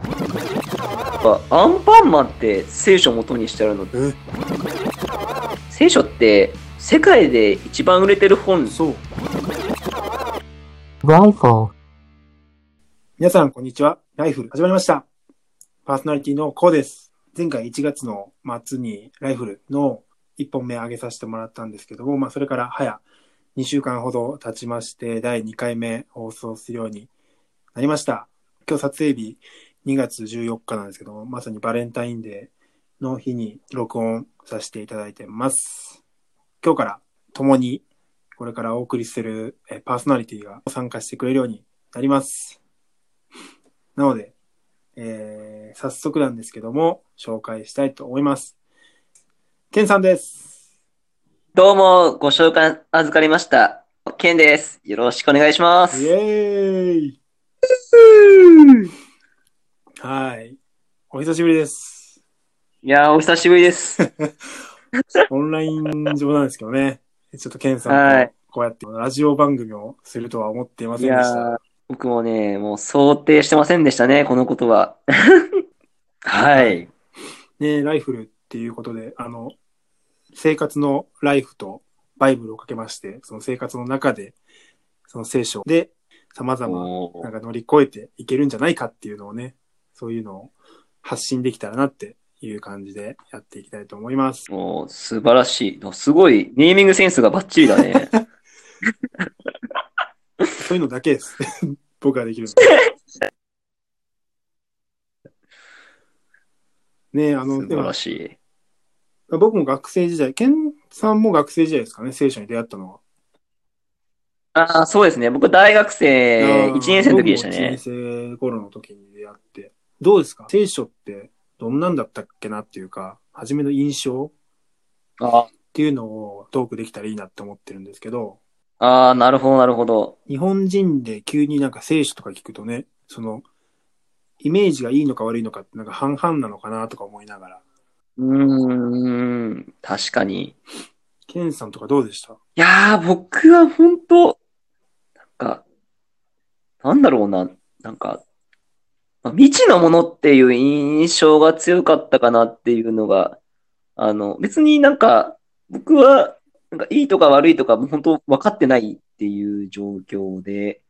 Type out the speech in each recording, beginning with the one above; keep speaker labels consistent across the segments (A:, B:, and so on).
A: あアンパンマンって聖書を元にしてあるの？
B: え？
A: 聖書って世界で一番売れてる本
B: そう。
C: Rifle.
B: 皆さん、こんにちは。ライフル、始まりました。パーソナリティのコウです。前回1月の末にライフルの1本目上げさせてもらったんですけども、まあ、それから早2週間ほど経ちまして、第2回目放送するようになりました。今日撮影日2月14日なんですけども、まさにバレンタインデーの日に録音させていただいてます。今日から共にこれからお送りするえパーソナリティが参加してくれるようになります。なので、えー、早速なんですけども、紹介したいと思います。ケンさんです。
A: どうもご紹介預かりましたケンですよろしくお願いします
B: イエーイはい。お久しぶりです。
A: いやーお久しぶりです
B: オンライン上なんですけどね。ちょっとケンさんと
A: はい
B: こうやってラジオ番組をするとは思っていま
A: い
B: せんでした。
A: やー僕もねもう想定してませんでしたねこのことは はい
B: ね、ライフルっていうことで、あの、生活のライフとバイブルをかけまして、その生活の中で、その聖書で様々なんか乗り越えていけるんじゃないかっていうのをね、そういうのを発信できたらなっていう感じでやっていきたいと思います。
A: もう素晴らしい。すごい、ネーミングセンスがバッチリだね。
B: そういうのだけです。僕ができるの。ねあの、
A: 素晴らしい。
B: 僕も学生時代、ケンさんも学生時代ですかね、聖書に出会ったのは。
A: ああ、そうですね。僕、大学生
B: あー
A: 1年生の時でしたね。
B: 僕も1年生頃の時に出会って。どうですか？聖書ってどんなんだったっけなっていうか、初めの印象
A: あ
B: っていうのをトークできたらいいなって思ってるんですけど、
A: あー、なるほど、なるほど。
B: 日本人で急になんか聖書とか聞くとね、その、イメージがいいのか悪いのかってなんか半々なのかなとか思いながら。
A: うーん、確かに。い
B: ケンさんとかどうでした？
A: やー、僕は本当なんか、なんだろうな、なんか、まあ未知のものっていう印象が強かったかなっていうのが、あの、別になんか、僕は、なんかいいとか悪いとか、もう本当分かってないっていう状況で、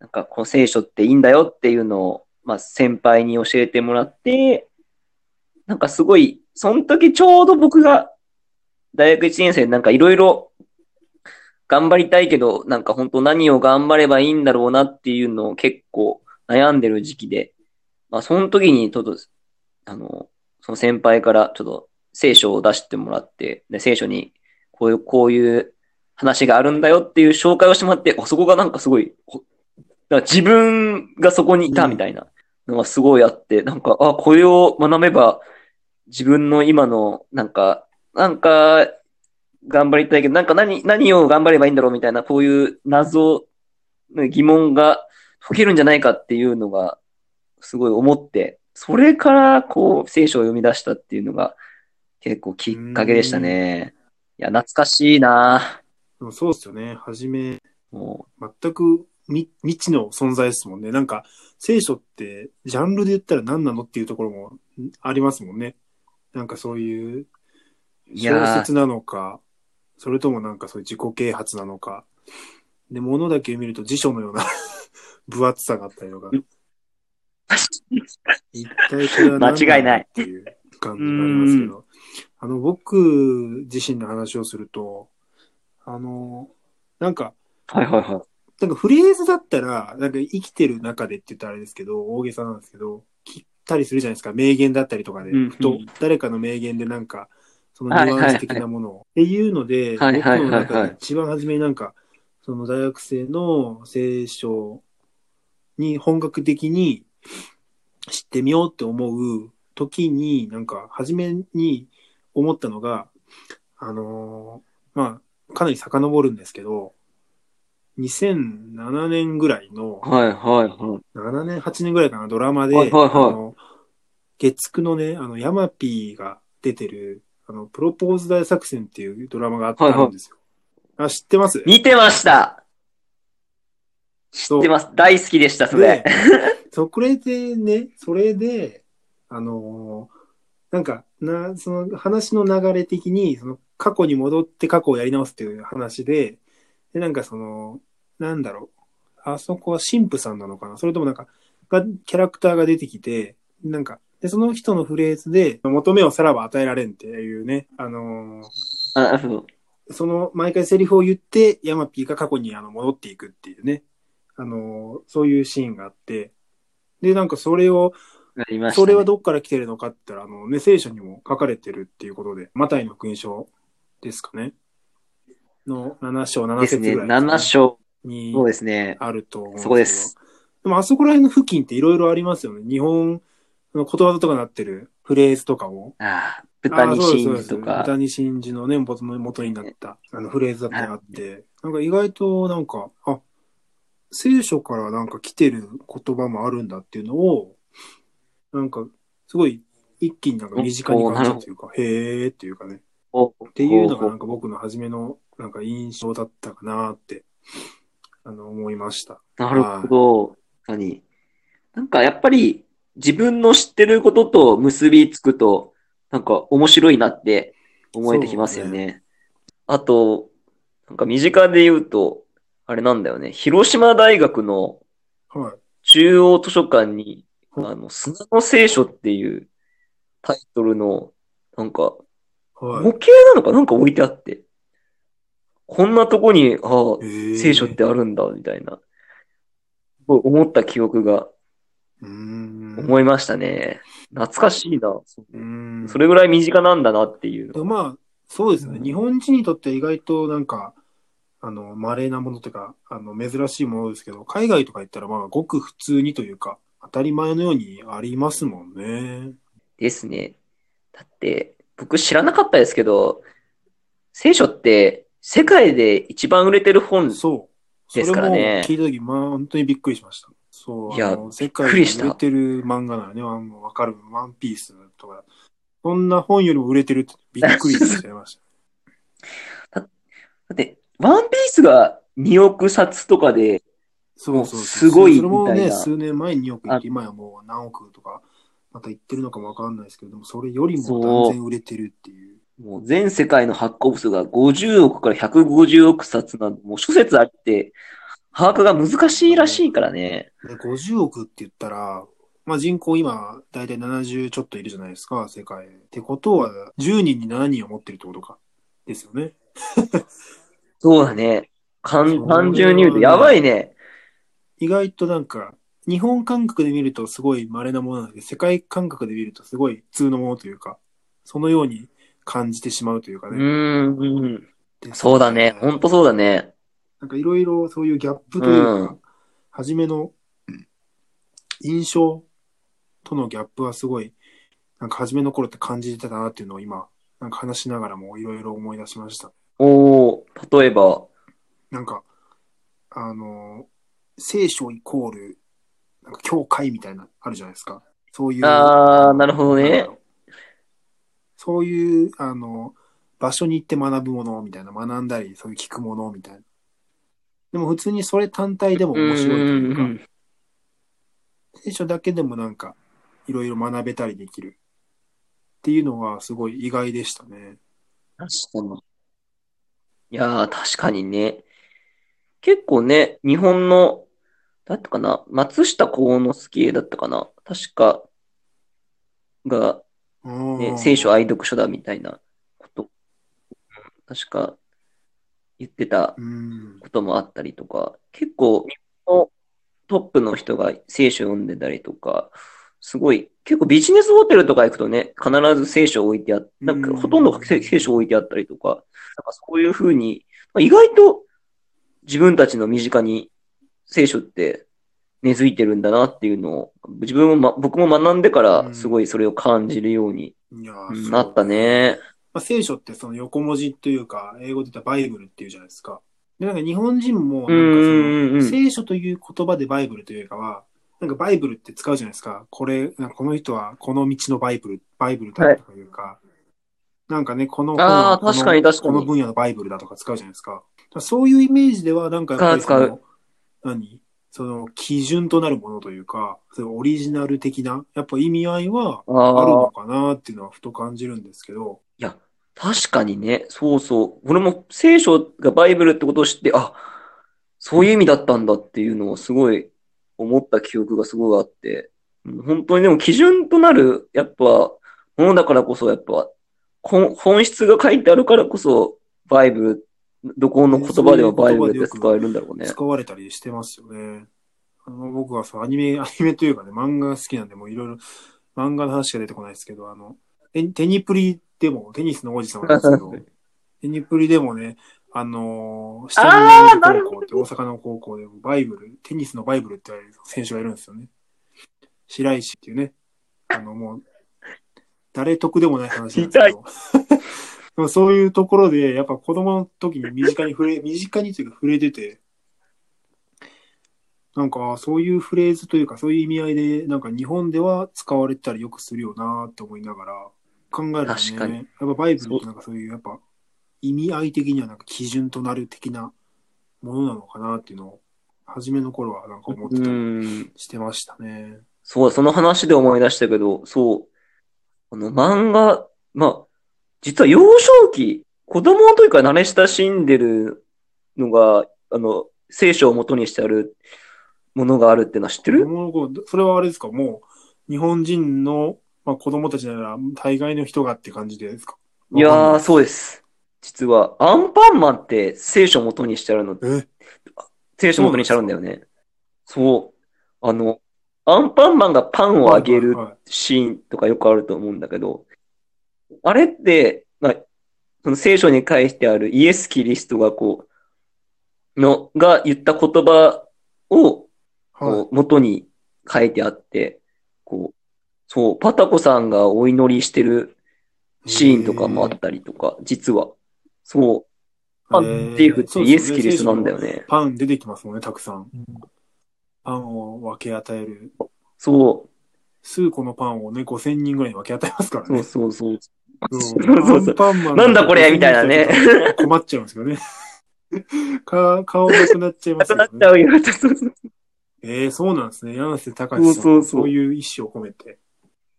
A: なんかこの聖書っていいんだよっていうのを、まあ先輩に教えてもらって、なんかすごい、その時ちょうど僕が大学1年生でなんかいろいろ頑張りたいけど、なんか本当何を頑張ればいいんだろうなっていうのを結構悩んでる時期で、まあその時にちょっと、あの、その先輩からちょっと聖書を出してもらって、で、聖書にこういう、こういう話があるんだよっていう紹介をしてもらって、あそこがなんかすごい、ほだ自分がそこにいたみたいなのがすごいあって、なんか、あ、これを学べば自分の今の、なんか、なんか、頑張りたいけど、なんか何、何を頑張ればいいんだろうみたいな、こういう謎、疑問が解けるんじゃないかっていうのが、すごい思って、それから、こう、聖書を読み出したっていうのが、結構きっかけでしたね。いや、懐かしいな
B: でもそうですよね。はじめ、
A: も
B: 全く未未知の存在ですもんね。なんか、聖書って、ジャンルで言ったら何なのっていうところもんありますもんね。なんかそういう、小説なのか、それともなんかそういう自己啓発なのか。で、物だけ見ると辞書のような分厚さがあったりとか。一体これは何
A: 間違いない
B: っていう感じがありますけど。あの、僕自身の話をすると、あの、なんか、
A: う、はいはいはい。
B: なんかフレーズだったら、なんか生きてる中でって言ったらあれですけど、大げさなんですけど、切ったりするじゃないですか。名言だったりとかで、
A: うん
B: ふと誰かの名言でなんか、その
A: はい
B: ニュアンス的なものを。っていうので、
A: はいはいはいはい
B: 僕の中で一番初めになんか、その大学生の聖書に本格的に知ってみようって思う時に、なんか初めに思ったのが、あのーまあ、かなり遡るんですけど、2007年ぐらいの、
A: はいはいはい。
B: 7年、8年ぐらいかな、ドラマで、
A: はいはいはい
B: あの、月9のね、あの、ヤマピーが出てる、あの、プロポーズ大作戦っていうドラマがあったんですよ。あ、知ってます？
A: 見てました
B: 知
A: 知ってます。大好きでした、それ
B: で。、それでね、それで、あのーなんか、な、その話の流れ的に、その過去に戻って過去をやり直すっていう話で、で、なんかその、なんだろう。あそこは神父さんなのかなそれともなんか、がキャラクターが出てきて、なんか、で、その人のフレーズで、求めをさらば与えられんっていうね、あのー
A: あそう
B: その毎回セリフを言って、ヤマピーが過去にあの戻っていくっていうね、あのーそういうシーンがあって、で、なんかそれを、
A: ね。
B: それはどっから来てるのかって言ったら、あの、ね、聖書にも書かれてるっていうことで、マタイの福音書ですかね。の7章、7
A: ですね。
B: 節ぐらい
A: 7章。
B: に
A: そうですね。
B: あると思うん
A: そこです。
B: でもあそこら辺の付近っていろいろありますよね。日本のことわざとかなってるフレーズとかも。
A: ああ、豚に真珠とか。
B: 歌に真珠のね、元の元になったあのフレーズだったりあって、なんか意外となんか、あ、聖書からなんか来てる言葉もあるんだっていうのを、なんか、すごい一気になんか身近に感じたというか、へーっていうかね。
A: おっ
B: っていうのがなんか僕の初めのなんか印象だったかなって、あの、思いました。
A: なるほど。確かに。なんかやっぱり自分の知ってることと結びつくと、なんか面白いなって思えてきますよね。あと、なんか身近で言うと、あれなんだよね。広島大学の
B: はい。
A: 中央図書館に、
B: うん
A: あの、砂の聖書っていうタイトルの、なんか、
B: はい。
A: 模型なのか？なんか置いてあって、こんなとこに、ああ、聖
B: 聖
A: 書ってあるんだ、みたいな、思った記憶が
B: うーん。
A: 思いましたね。懐かしいな。
B: うーん。
A: それぐらい身近なんだなっていう
B: まあ、そうですね。
A: うん
B: 日本人にとって意外となんか、あの、稀なものというか、あの、珍しいものですけど、海外とか行ったらまあ、ごく普通にというか、当たり前のようにありますもんね。
A: ですね。だって、僕知らなかったですけど、聖書って世界で一番売れてる本、
B: そう。そ
A: です
B: れも
A: からね
B: 聞いたとき、まあ、本当にびっくりしました。そう。
A: いや
B: 世界
A: びっくりした
B: で売れてる漫画ならね、わかる、ワンピースとか、そんな本よりも売れてるってびっくりしちゃいました。
A: だって、ワンピースが2億冊とかで、
B: そうそうそう。
A: すごい
B: それもね、
A: みたいな
B: 数年前に2億って、今やもう何億とか、また言ってるのかもわかんないですけど、でもそれよりも断然売れてるっていう。
A: もう全世界の発行部数が50億から150億冊など、もう諸説あって、把握が難しいらしいからね。
B: で50億って言ったら、まあ人口今、だいたい70ちょっといるじゃないですか、世界。ってことは、10人に7人を持ってるってことか。ですよね。
A: そうだね。単純に言うとやばいね。
B: 意外となんか、日本感覚で見るとすごい稀なものなんで世界感覚で見るとすごい普通のものというか、そのように感じてしまうというか
A: う
B: ね。
A: ーんうん。そうだね。ほんとそうだね。
B: なんかいろいろそういうギャップというか、
A: うん
B: 初めの印象とのギャップはすごい、なんか初めの頃って感じてたなっていうのを今、なんか話しながらもいろいろ思い出しました。
A: 例えば、
B: なんか、あの、聖書イコール、なんか教会みたいな、あるじゃないですか。そういう。
A: あーなるほどね
B: そういう、あの、場所に行って学ぶものみたいな、学んだり、そういう聞くものみたいな。でも普通にそれ単体でも面白いというか、
A: んんん
B: 聖書だけでもなんか、いろいろ学べたりできる。っていうのはすごい意外でしたね。
A: 確かに。いやー、確かにね。結構ね、日本の、だったかな、松下幸之助だったかな、確か、が、ね、
B: ね
A: 聖書愛読書だみたいなこと、確か言ってた
B: うん。
A: こともあったりとか、結構、トップの人が聖書読んでたりとか、すごい、結構ビジネスホテルとか行くとね、必ず聖書置いてあって、なんか
B: うん
A: ほとんど聖聖書置いてあったりとか、なんかそういうふうに、まあ意外と自分たちの身近に聖書って根付いてるんだなっていうのを、自分も、ま、僕も学んでからすごいそれを感じるようになった。ね。
B: まあ、聖書ってその横文字というか、英語で言ったらバイブルっていうじゃないですか。で、なんか日本人も、なんかその、聖書という言葉でバイブルというかは、なんかバイブルって使うじゃないですか。これ、この人はこの道のバイブル、バイブルだとかいうか、なんかね、この
A: あ確かに確かに。
B: この分野のバイブルだとか使うじゃないですか。だからそういうイメージでは、なんかやっぱりその、何？その基準となるものというか、そのオリジナル的な、やっぱ意味合いは
A: あ
B: あるの
A: あ、
B: かなっていうのはふと感じるんですけど、
A: いや、確かにね、そうそう。俺も聖書がバイブルってことを知って、あ、そういう意味だったんだっていうのをすごい思った記憶がすごいあって、うん本当にでも基準となる、やっぱ、ものだからこそ、やっぱ、本本質が書いてあるからこそ、バイブル、どこの言葉でもバイブルって使えるんだろうね。
B: 使われたりしてますよね。あの僕はそうアニメ、アニメというかね、漫画が好きなんで、もういろいろ漫画の話しか出てこないですけど、あの、テテニプリでも、テニスの王子様なんですけど、テニプリでもね、あのー、下
A: あー
B: に高校って大阪の高校でもバイブル、テニスのバイブルって言われる選手がいるんですよね。白石っていうね、あのもう、誰得でもない話なんですけど。でもそういうところで、やっぱ子供の時に身近に触れ、身近にというか触れてて、なんかそういうフレーズというかそういう意味合いで、なんか日本では使われてたりよくするよなって思いながら考えるとね、やっぱバイブルってなんかそういうやっぱ意味合い的にはなんか基準となる的なものなのかなっていうのを、初めの頃はなんか思って
A: う
B: たり
A: ん。
B: してましたね。
A: そう、その話で思い出したけど、そう、あの漫画、まあ、実は幼少期、子供の時から慣れ親しんでるのが、あの、聖書を元にしてあるものがあるってのは知ってる？
B: 子供の頃それはあれですか？もう、日本人の、まあ、子供たちなら大概の人がって感じでですか？
A: いやー、そう
B: で
A: です。実は、アンパンマンって聖書を元にしてあるの、聖書を元にしてあるんだよね。そう。あの、アンパンマンがパンをあげるシーンとかよくあると思うんだけど、あれって、まあ、その聖書に書いてあるイエス・キリストがこう、の、が言った言葉を、
B: はい
A: こう、元に書いてあって、こう、そう、パタコさんがお祈りしてるシーンとかもあったりとか、実は。そう。パンっていうってイエス・キリストなんだよね。
B: パン出てきますもんね、たくさん。パンを分け与える。
A: そう。
B: 数個のパンをね、5000人ぐらいに分け与えますから
A: そう
B: ね。
A: そうそう。
B: うん
A: そうそうそう
B: パンマン
A: なんだこれみたいなね。
B: 困っちゃうんですよね。か顔なくなっちゃいま
A: なくな
B: すよね。
A: っちゃうよ。そうそう
B: ええそうなんですね。柳瀬隆さん。
A: そうそうそう
B: そういう意思を込めて。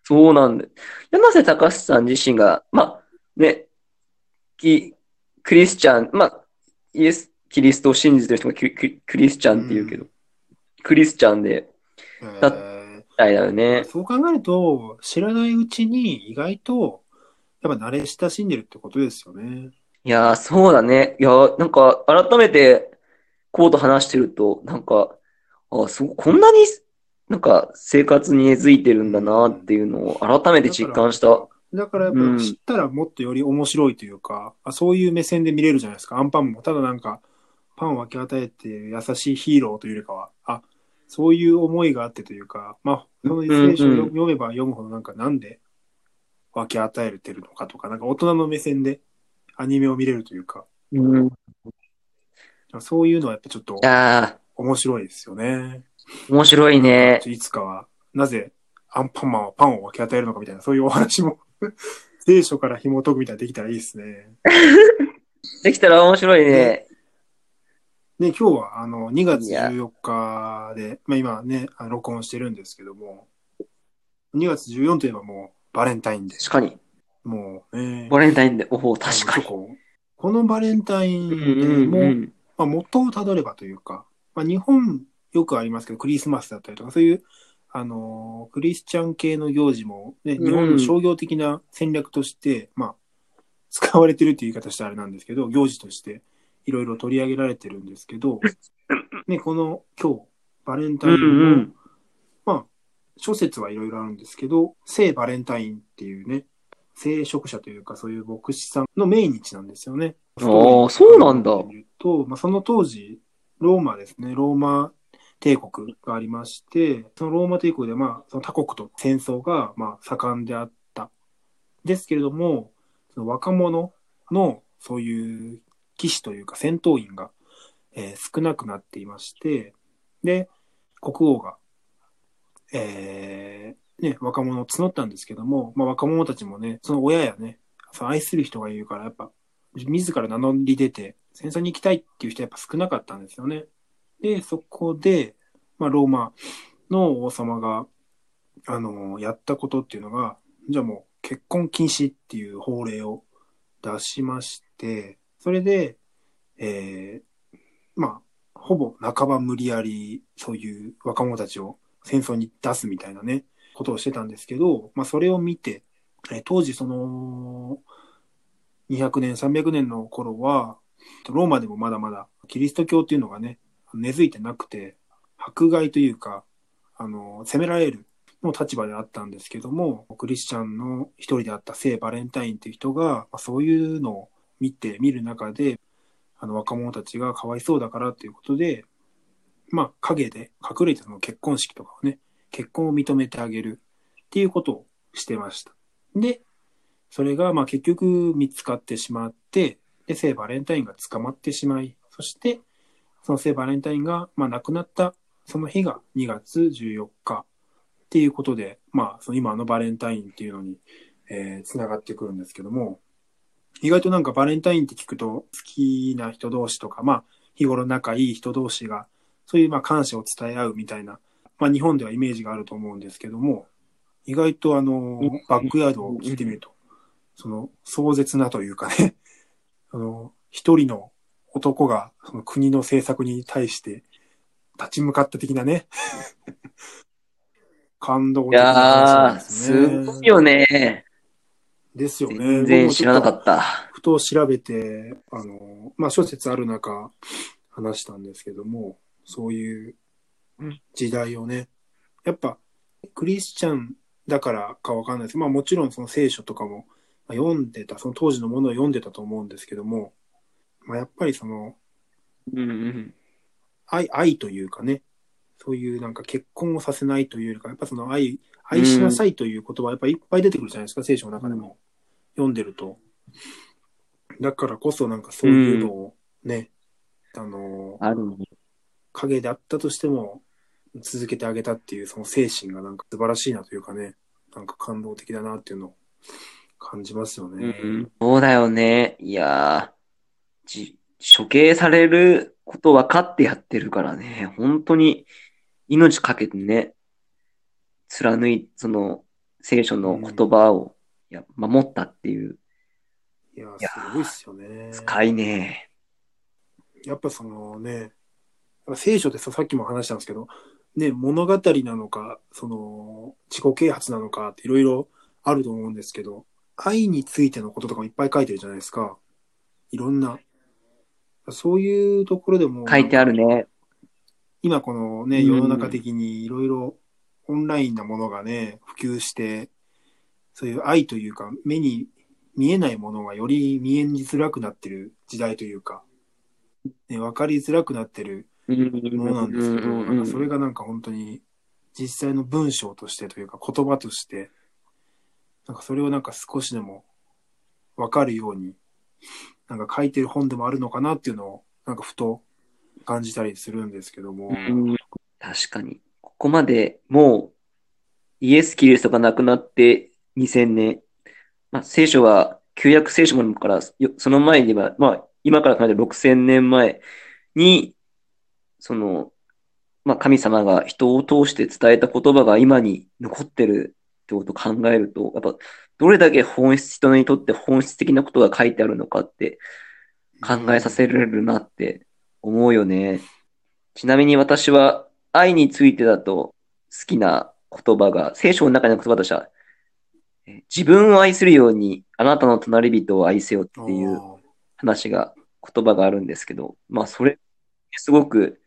A: そうなんだよ。柳瀬隆さん自身が、まあ、ね、キクリスチャン、まあ、イエス、キリストを信じてる人がキククリスチャンって言うけど、クリスチャンで、だ
B: え
A: みたいだよ
B: ー
A: ね。
B: そう考えると、知らないうちに意外と、やっぱ慣れ親しんでるってことですよね。
A: いやー、そうだね。いやー、なんか、改めて、こうと話してると、なんか、あ、そう、こんなに、なんか、生活に根付いてるんだなっていうのを改めて実感した。
B: だからやっぱ知ったらもっとより面白いというか、あそういう目線で見れるじゃないですか。アンパンもただなんか、パンを分け与えて優しいヒーローというよりかは、あ、そういう思いがあってというか、まあ、その聖書を
A: うんうん
B: 読めば読むほどなんかなんで分け与えてるのかとか、なんか大人の目線でアニメを見れるというか、
A: うん。い
B: そういうのはやっぱちょっと
A: や
B: 面白いですよね。
A: ー、面白いね。
B: いつかは、なぜアンパンマンはパンを分け与えるのかみたいな、そういうお話も聖書から紐解くみたいなできたらいいですね。
A: できたら面白いね。
B: ね、今日はあの2月
A: いや
B: 14日で、まあ今ね、録音してるんですけども、2月14といえばもうバレンタインデ
A: 確かに。
B: ー。もうね、
A: バレンタインで、おお、確かに。
B: このバレンタインも、
A: うんうん。
B: まあ、元をたどればというか、まあ、日本よくありますけど、クリスマスだったりとか、そういう、あのークリスチャン系の行事も、ね、
A: うん
B: 日本の商業的な戦略として、まあ、使われてるっていう言い方したらあれなんですけど、行事としていろいろ取り上げられてるんですけど、ね、この今日、バレンタ
A: う
B: インの、
A: んうん。
B: まあ、諸説はいろいろあるんですけど、聖バレンタインっていうね、聖職者というかそういう牧師さんの命日なんですよね。
A: あーそうなんだ
B: と、まあ、その当時、ローマですね、ローマ帝国がありまして、そのローマ帝国で、まあ、その他国と戦争が、まあ、盛んであった。ですけれども、その若者の、そういう騎士というか戦闘員が、えー少なくなっていまして、で、国王が、えーね、若者を募ったんですけども、まあ、若者たちもね、その親やね、その愛する人がいるから、やっぱ、自ら名乗り出て、戦争に行きたいっていう人はやっぱ少なかったんですよね。で、そこで、まあ、ローマの王様が、あの、やったことっていうのが、じゃあもう結婚禁止っていう法令を出しまして、それで、えー、まあ、ほぼ半ば無理やり、そういう若者たちを戦争に出すみたいなね、ことをしてたんですけど、まあ、それを見て、えー当時その、200年、300年の頃は、ローマでもまだまだキリスト教っていうのがね、根付いてなくて、迫害というか、あの、責められるの立場であったんですけども、クリスチャンの一人であった聖バレンタインっていう人が、そういうのを見て、見る中で、あの若者たちがかわいそうだからっていうことで、まあ影で隠れての結婚式とかをね、結婚を認めてあげるっていうことをしてました。で、それがまあ結局見つかってしまって、で、聖バレンタインが捕まってしまい、そして、その聖バレンタインがまあ亡くなったその日が2月14日っていうことで、まあ、その今のバレンタインっていうのに、えー、つながってくるんですけども、意外となんかバレンタインって聞くと好きな人同士とか、まあ、日頃仲いい人同士が、そういうまあ感謝を伝え合うみたいな、まあ日本ではイメージがあると思うんですけども、意外とあの、バックヤードを聞いてみると、その壮絶なというかね、あの、一人の男がその国の政策に対して立ち向かった的なね、感動
A: い
B: 的な
A: や
B: 話
A: ー、
B: ですね。
A: すごいよね。
B: ですよね。
A: 全然知らなか
B: た。
A: った。
B: ふと調べて、あの、まあ、諸説ある中、話したんですけども、そういう時代をね、やっぱ、クリスチャンだからかわかんないです。まあ、もちろんその聖書とかもまあ読んでた、その当時のものを読んでたと思うんですけども、まあ、やっぱりその、
A: うんうん。
B: 愛、愛というかね、そういうなんか結婚をさせないというよりか、やっぱその愛、愛しなさいという言葉はやっぱいっぱい出てくるじゃないですか、聖書の中でも。読んでると。だからこそなんかそういうのをね、あの、
A: あるね。
B: 影であったとしても続けてあげたっていうその精神がなんか素晴らしいなというかね、なんか感動的だなっていうのを感じますよ
A: う
B: ね。
A: ん。そうだよね。いやー、じ、処刑されること分かってやってるからね。本当に命かけてね、貫い、その聖書の言葉を、いや、守ったっていう、
B: いや、すごいっすよね。
A: 深いね。
B: やっぱそのね、聖書ってさ、さっきも話したんですけど、ね、物語なのか、その、自己啓発なのかっていろいろあると思うんですけど、愛についてのこととかもいっぱい書いてるじゃないですか。いろんな。そういうところでも、
A: 書いてあるね。
B: 今このね、
A: うん。
B: 世の中的にいろいろオンラインなものがね、普及して、そういう愛というか、目に見えないものがより見えづらくなってる時代というか、ね、分かりづらくなってる
A: うん。
B: ものなんですけど、
A: うん。
B: なんかそれがなんか本当に実際の文章としてというか言葉として、なんかそれをなんか少しでも分かるように、なんか書いてる本でもあるのかなっていうのを、なんかふと感じたりするんですけども、
A: うん確かに。ここまでもうイエス・キリストが亡くなって2000年。まあ、聖書は旧約聖書もから、その前には、まあ、今から考えて6000年前に、その、まあ、神様が人を通して伝えた言葉が今に残ってるってことを考えると、やっぱ、どれだけ本質、人にとって本質的なことが書いてあるのかって考えさせられるなって思うよね。ちなみに私は愛についてだと好きな言葉が、聖書の中の言葉としては、え自分を愛するようにあなたの隣人を愛せよっていう
B: あ
A: 話が、言葉があるんですけど、まあそれ、すごく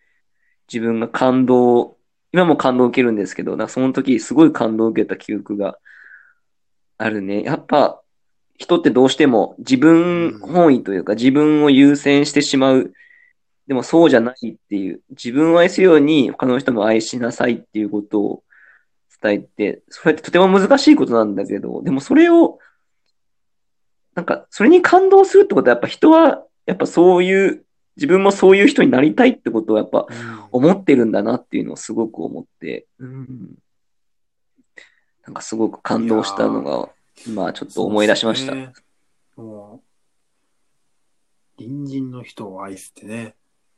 A: 自分が感動、今も感動を受けるんですけど、なんかその時すごい感動を受けた記憶があるね。やっぱ人ってどうしても自分本位というか自分を優先してしまう。でもそうじゃないっていう、自分を愛するように他の人も愛しなさいっていうことを伝えて、それってとても難しいことなんだけど、でもそれを、なんかそれに感動するってことはやっぱ人はやっぱそういう、自分もそういう人になりたいってことをやっぱ
B: ー
A: 思ってるんだなっていうのをすごく思って、うん、なんかすごく感動したのが、今ちょっと思い出しました。
B: 隣人の人を愛すってね。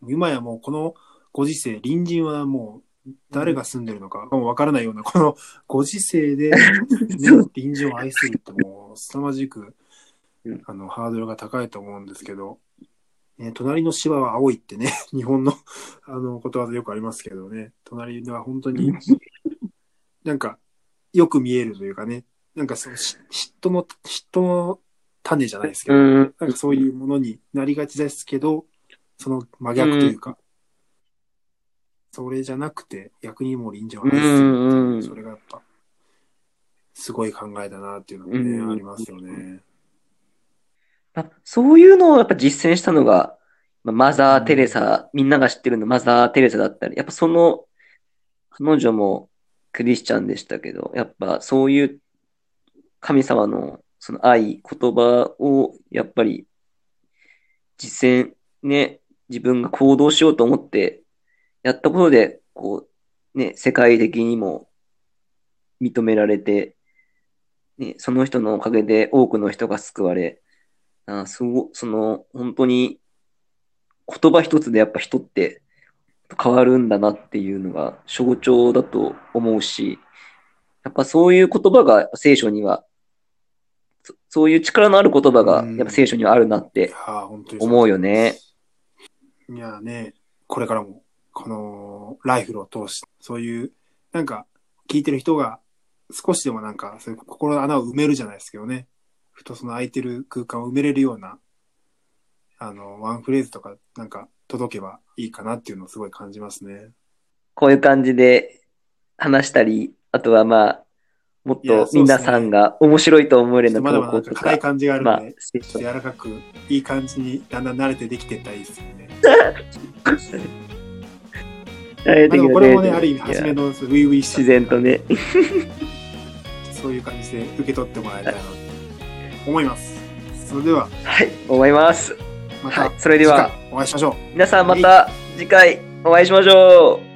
B: 今やもうこのご時世、隣人はも誰が住んでるのかもわからないような、このご時世で、ね 隣人を愛するってもう、凄まじく
A: うん、
B: あの、ハードルが高いと思うんですけど、ね、隣の芝は青いってね、日本の、あの、ことわざよくありますけどね、隣は本当に、なんか、よく見えるというかね、なんかその、し嫉妬の、嫉妬の種じゃないですけど、
A: うん。
B: なんかそういうものになりがちですけど、その真逆というか、それじゃなくて、逆にもう臨場を愛す。るっていう
A: うんうん。
B: それがやっぱ、すごい考えだなっていうのがね、
A: うん。
B: ありますよね。
A: あそういうのをやっぱ実践したのが、まあマザー・テレサ、みんなが知ってるのマザー・テレサだったり、やっぱその、彼女もクリスチャンでしたけど、やっぱそういう神様のその愛、言葉をやっぱり実践ね、自分が行動しようと思ってやったことで、こう、ね、世界的にも認められて、ね、その人のおかげで多くの人が救われ、あすご、その、本当に、言葉一つでやっぱ人って変わるんだなっていうのが象徴だと思うし、やっぱそういう言葉が聖書には、そそういう力のある言葉が
B: うん
A: やっぱ聖書にはあるなっ
B: い
A: て思うよね。
B: いやーね、これからも、このライフルを通して、そういう、なんか、聞いてる人が少しでもなんか、そういう心の穴を埋めるじゃないですけどね。ふとその空いてる空間を埋めれるような、あの、ワンフレーズとか、なんか、届けばいいかなっていうのをすごい感じますね。
A: こういう感じで話したり、あとはまあ、もっと皆さんが面白いと思えるような投稿とか、
B: か硬い感じがある
A: まあ
B: ので、、
A: 聖書
B: ちょっと柔らかく、いい感じにだんだん慣れてできていったら いいですよね。まあ、でもこれもね、ある意味、初めの初々しさ
A: 自然とね。
B: そういう感じで受け取ってもらえたら思います。それでは、
A: はい、思います。
B: また、
A: はいそれでは
B: お会いしましょう。
A: 皆さんまた次回お会いしましょう。